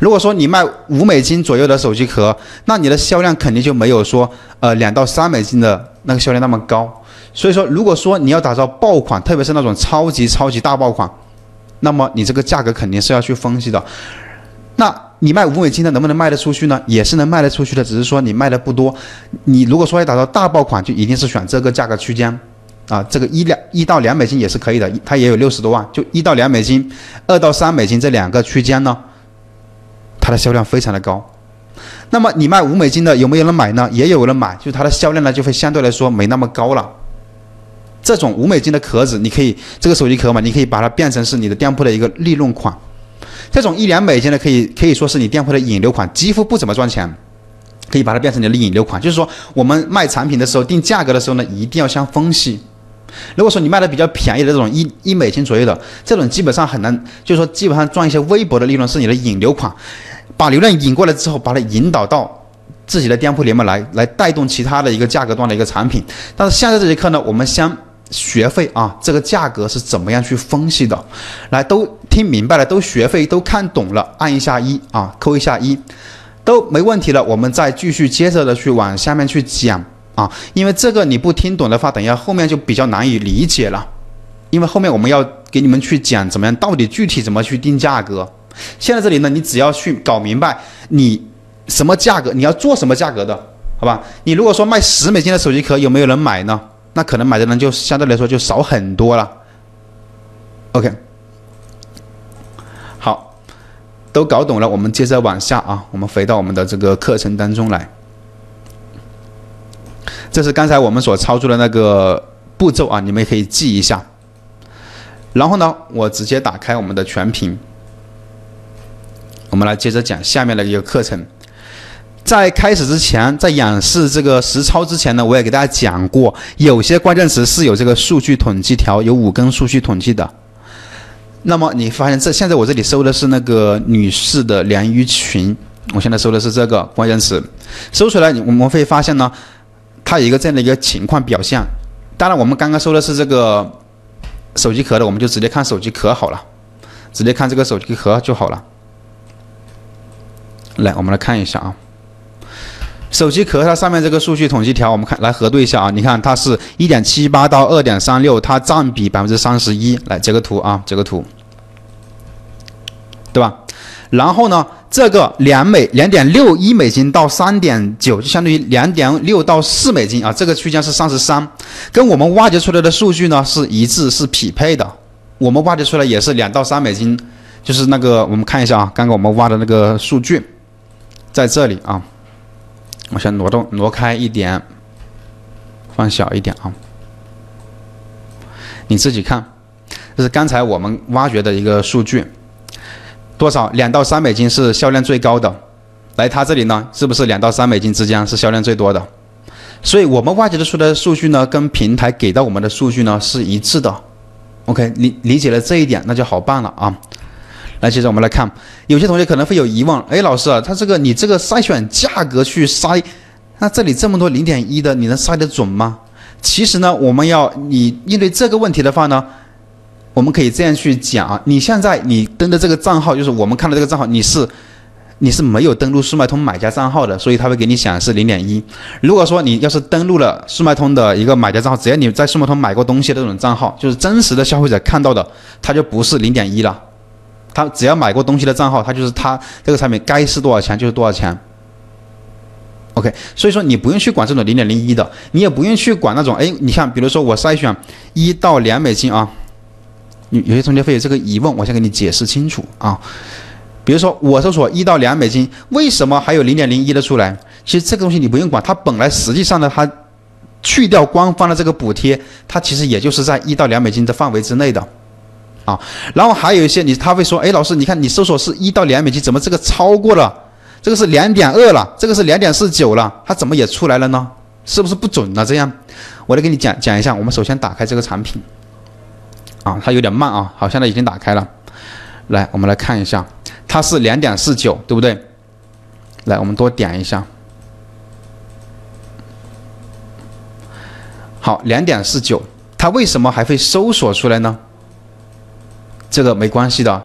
如果说你卖五美金左右的手机壳，那你的销量肯定就没有说呃两到三美金的那个销量那么高。所以说，如果说你要打造爆款，特别是那种超级超级大爆款，那么你这个价格肯定是要去分析的。那你卖五美金的能不能卖得出去呢？也是能卖得出去的，只是说你卖的不多。你如果说要打造大爆款，就一定是选这个价格区间。啊，这个一两一到两美金也是可以的，它也有六十多万，就一到两美金，二到三美金这两个区间呢，它的销量非常的高。那么你卖五美金的有没有人买呢？也有人买，就是它的销量呢就会相对来说没那么高了。这种五美金的壳子，你可以这个手机壳嘛，你可以把它变成是你的店铺的一个利润款。这种一两美金的可以可以说是你店铺的引流款，几乎不怎么赚钱。可以把它变成你的引流款，就是说我们卖产品的时候定价格的时候呢，一定要先分析。如果说你卖的比较便宜的这种一一美金左右的，这种基本上很难，就是说基本上赚一些微薄的利润是你的引流款，把流量引过来之后，把它引导到自己的店铺里面来，来带动其他的一个价格段的一个产品。但是现在这节课呢，我们先学会啊，这个价格是怎么样去分析的，来都听明白了，都学会都看懂了，按一下一啊，扣一下一，都没问题了，我们再继续接着的去往下面去讲。啊，因为这个你不听懂的话，等一下后面就比较难以理解了。因为后面我们要给你们去讲怎么样，到底具体怎么去定价格。现在这里呢，你只要去搞明白你什么价格，你要做什么价格的，好吧？你如果说卖十美金的手机壳，有没有人买呢？那可能买的人就相对来说就少很多了。OK，好，都搞懂了，我们接着往下啊，我们回到我们的这个课程当中来。这是刚才我们所操作的那个步骤啊，你们也可以记一下。然后呢，我直接打开我们的全屏，我们来接着讲下面的一个课程。在开始之前，在演示这个实操之前呢，我也给大家讲过，有些关键词是有这个数据统计条，有五根数据统计的。那么你发现这现在我这里搜的是那个女士的连衣裙，我现在搜的是这个关键词，搜出来我们会发现呢。它有一个这样的一个情况表现，当然我们刚刚说的是这个手机壳的，我们就直接看手机壳好了，直接看这个手机壳就好了。来，我们来看一下啊，手机壳它上面这个数据统计条，我们看来核对一下啊，你看它是一点七八到二点三六，它占比百分之三十一。来截个图啊，截个图，对吧？然后呢？这个两美两点六一美金到三点九，就相当于两点六到四美金啊，这个区间是三十三，跟我们挖掘出来的数据呢是一致，是匹配的。我们挖掘出来也是两到三美金，就是那个我们看一下啊，刚刚我们挖的那个数据，在这里啊，我先挪动挪开一点，放小一点啊，你自己看，这是刚才我们挖掘的一个数据。多少？两到三美金是销量最高的，来，它这里呢，是不是两到三美金之间是销量最多的？所以我们挖掘的出的数据呢，跟平台给到我们的数据呢是一致的。OK，理理解了这一点，那就好办了啊。来，接着我们来看，有些同学可能会有疑问，哎，老师啊，他这个你这个筛选价格去筛，那这里这么多零点一的，你能筛得准吗？其实呢，我们要你应对这个问题的话呢。我们可以这样去讲啊，你现在你登的这个账号，就是我们看的这个账号，你是你是没有登录速卖通买家账号的，所以它会给你显示零点一。如果说你要是登录了速卖通的一个买家账号，只要你在速卖通买过东西的这种账号，就是真实的消费者看到的，它就不是零点一了。他只要买过东西的账号，他就是他这个产品该是多少钱就是多少钱。OK，所以说你不用去管这种零点零一的，你也不用去管那种哎，你看，比如说我筛选一到两美金啊。有有些同学会有这个疑问，我先给你解释清楚啊。比如说我搜索一到两美金，为什么还有零点零一的出来？其实这个东西你不用管，它本来实际上呢，它去掉官方的这个补贴，它其实也就是在一到两美金的范围之内的啊。然后还有一些你他会说，哎，老师，你看你搜索是一到两美金，怎么这个超过了？这个是两点二了，这个是两点四九了，它怎么也出来了呢？是不是不准了？这样，我来给你讲讲一下。我们首先打开这个产品。啊，它有点慢啊，好，现在已经打开了。来，我们来看一下，它是两点四九，对不对？来，我们多点一下。好，两点四九，它为什么还会搜索出来呢？这个没关系的，